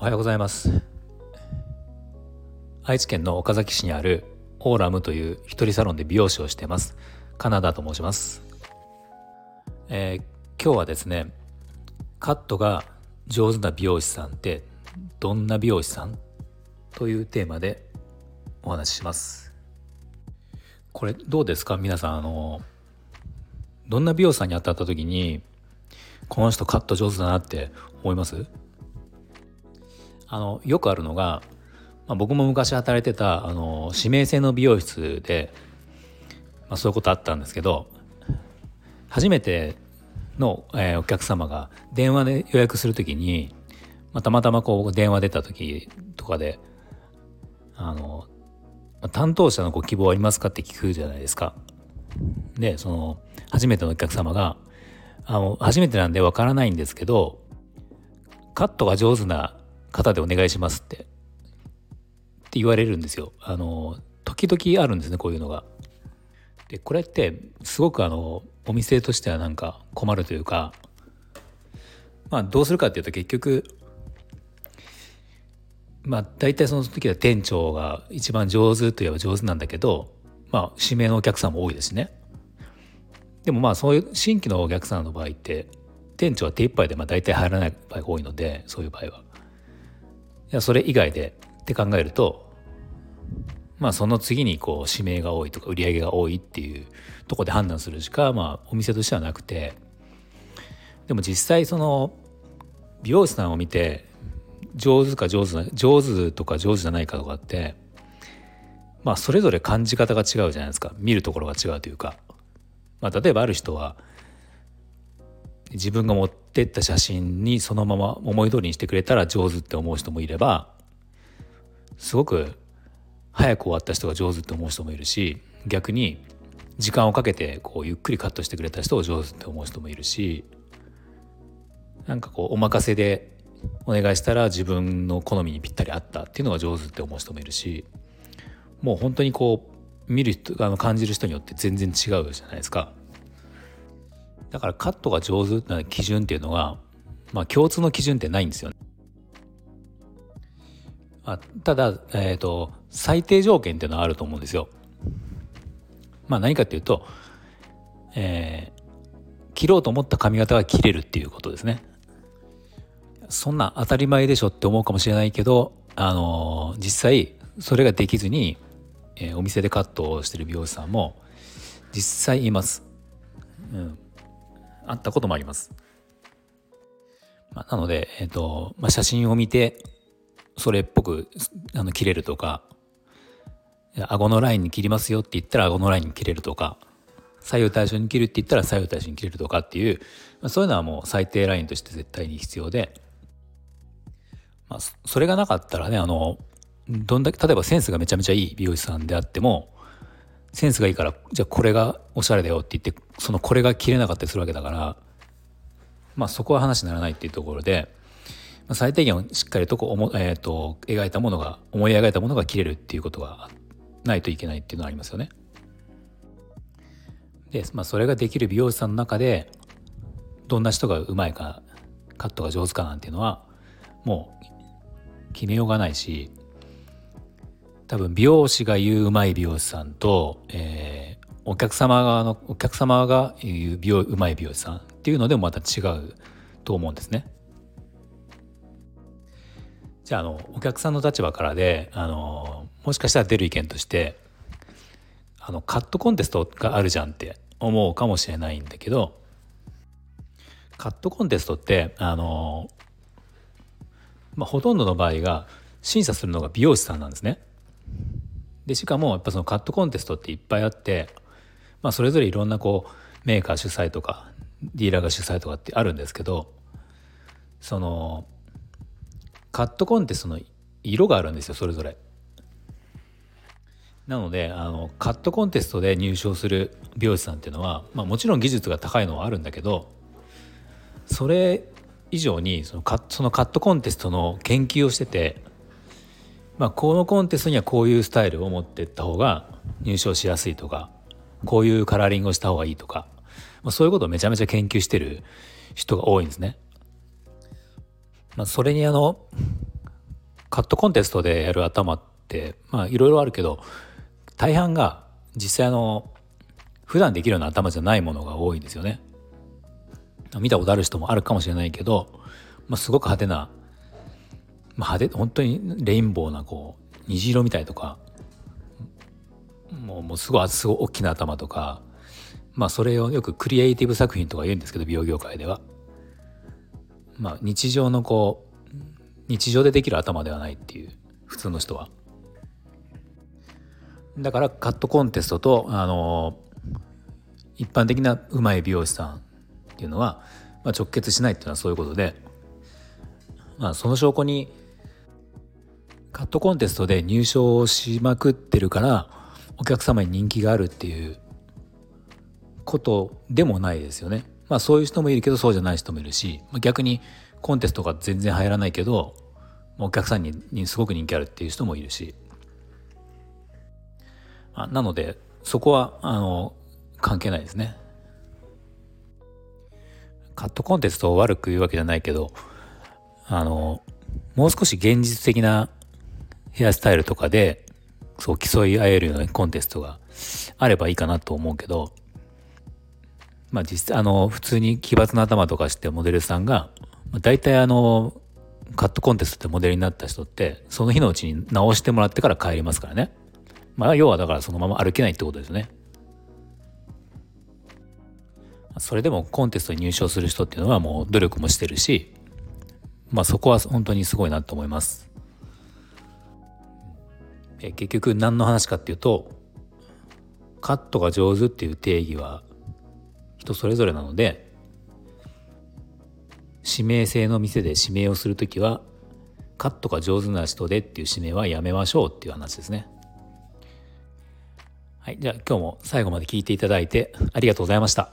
おはようございます。愛知県の岡崎市にあるオーラムという一人サロンで美容師をしてます。カナダと申します、えー、今日はですねカットが上手な美容師さんってどんな美容師さんというテーマでお話しします。これどうですか？皆さんあのどんな美容師さんに当たった時にこの人カット上手だなって思います？あのよくあるのが、まあ、僕も昔働いてたあの指名制の美容室で、まあ、そういうことあったんですけど初めての、えー、お客様が電話で予約する時に、まあ、たまたまこう電話出た時とかであの担当者のご希望ありますかって聞くじゃないですか。でその初めてのお客様があの初めてなんでわからないんですけどカットが上手な方でお願いしますってって言われるんですよ。あの時々あるんですねこういうのが。でこれってすごくあのお店としてはなんか困るというかまあどうするかっていうと結局まあ大体その時は店長が一番上手といえば上手なんだけどまあ指名のお客さんも多いですね。でもまあそういう新規のお客さんの場合って店長は手一杯でまあ大体入らない場合が多いのでそういう場合は。いやそれ以外でって考えるとまあその次にこう指名が多いとか売り上げが多いっていうとこで判断するしかまあお店としてはなくてでも実際その美容師さんを見て上手か上手な上手とか上手じゃないかとかってまあそれぞれ感じ方が違うじゃないですか。見るところが違うというか、まあ、例えばある人は自分が持ってった写真にそのまま思い通りにしてくれたら上手って思う人もいればすごく早く終わった人が上手って思う人もいるし逆に時間をかけてこうゆっくりカットしてくれた人を上手って思う人もいるしなんかこうお任せでお願いしたら自分の好みにぴったり合ったっていうのが上手って思う人もいるしもう本当にこう見る人あの感じる人によって全然違うじゃないですか。だからカットが上手な基準っていうのが、まあ、共通の基準ってないんですよね。あただ、えーと、最低条件っていうのはあると思うんですよ。まあ何かっていうと、えー、切ろうと思った髪型が切れるっていうことですね。そんな当たり前でしょって思うかもしれないけど、あのー、実際それができずに、えー、お店でカットをしてる美容師さんも実際います。うん、あったこともあります。まあ、なので、え、ー、と、まあ、写真を見て、それっぽくあの切れるとか、顎のラインに切りますよって言ったら顎のラインに切れるとか、左右対称に切るって言ったら左右対称に切れるとかっていう、まあ、そういうのはもう最低ラインとして絶対に必要で、まあ、それがなかったらね、あの、どんだけ、例えばセンスがめちゃめちゃいい美容師さんであっても、センスがいいからじゃあこれがおしゃれだよって言ってそのこれが切れなかったりするわけだからまあそこは話にならないっていうところで、まあ、最低限しっかりとこおも、えーと、描いたものが思い描いたものが切れるっていうことがないといけないっていうのはありますよね。で、まあ、それができる美容師さんの中でどんな人がうまいかカットが上手かなんていうのはもう決めようがないし多分美容師が言ううまい美容師さんと、えー、お客様側のお客様が言う美容うまい美容師さんっていうのでもまた違うと思うんですね。じゃああのお客さんの立場からであのもしかしたら出る意見としてあのカットコンテストがあるじゃんって思うかもしれないんだけどカットコンテストってあの、まあ、ほとんどの場合が審査するのが美容師さんなんですね。でしかもやっぱそのカットコンテストっていっぱいあって、まあ、それぞれいろんなこうメーカー主催とかディーラーが主催とかってあるんですけどそのカットコンテストの色があるんですよそれぞれ。なのであのカットコンテストで入賞する美容師さんっていうのは、まあ、もちろん技術が高いのはあるんだけどそれ以上にそのカそのカットコンテストの研究をしててまあ、このコンテストにはこういうスタイルを持っていった方が入賞しやすいとかこういうカラーリングをした方がいいとか、まあ、そういうことをめちゃめちゃ研究してる人が多いんですね。まあ、それにあのカットコンテストでやる頭ってまあいろいろあるけど大半が実際の普段できるような頭じゃないものが多いんですよね。見たことある人もあるかもしれないけど、まあ、すごく派手な、まあ、派手本当にレインボーなこう虹色みたいとかもうもうすごいすごい大きな頭とかまあそれをよくクリエイティブ作品とか言うんですけど美容業界では。まあ日常のこう日常でできる頭ではないっていう普通の人は。だからカットコンテストとあの一般的なうまい美容師さんっていうのは、まあ、直結しないっていうのはそういうことで、まあ、その証拠にカットコンテストで入賞しまくってるからお客様に人気があるっていうことでもないですよね。まあそういう人もいるけどそうじゃない人もいるし、逆にコンテストが全然入らないけどお客さんにすごく人気あるっていう人もいるし。あなのでそこはあの関係ないですね。カットコンテストを悪く言うわけじゃないけどあのもう少し現実的なヘアスタイルとかでそう競い合えるようなコンテストがあればいいかなと思うけどまあ実際あの普通に奇抜な頭とかしてモデルさんが、まあ、大体あのカットコンテストでモデルになった人ってその日のうちに直してもらってから帰りますからね。まあ要はだからそのまま歩けないってことですね。それでもコンテストに入賞する人っていうのはもう努力もしてるし、まあそこは本当にすごいなと思います。え結局何の話かっていうとカットが上手っていう定義は人それぞれなので指名制の店で指名をする時はカットが上手な人でっていう指名はやめましょうっていう話ですね。はい、じゃあ今日も最後まで聞いていただいてありがとうございました。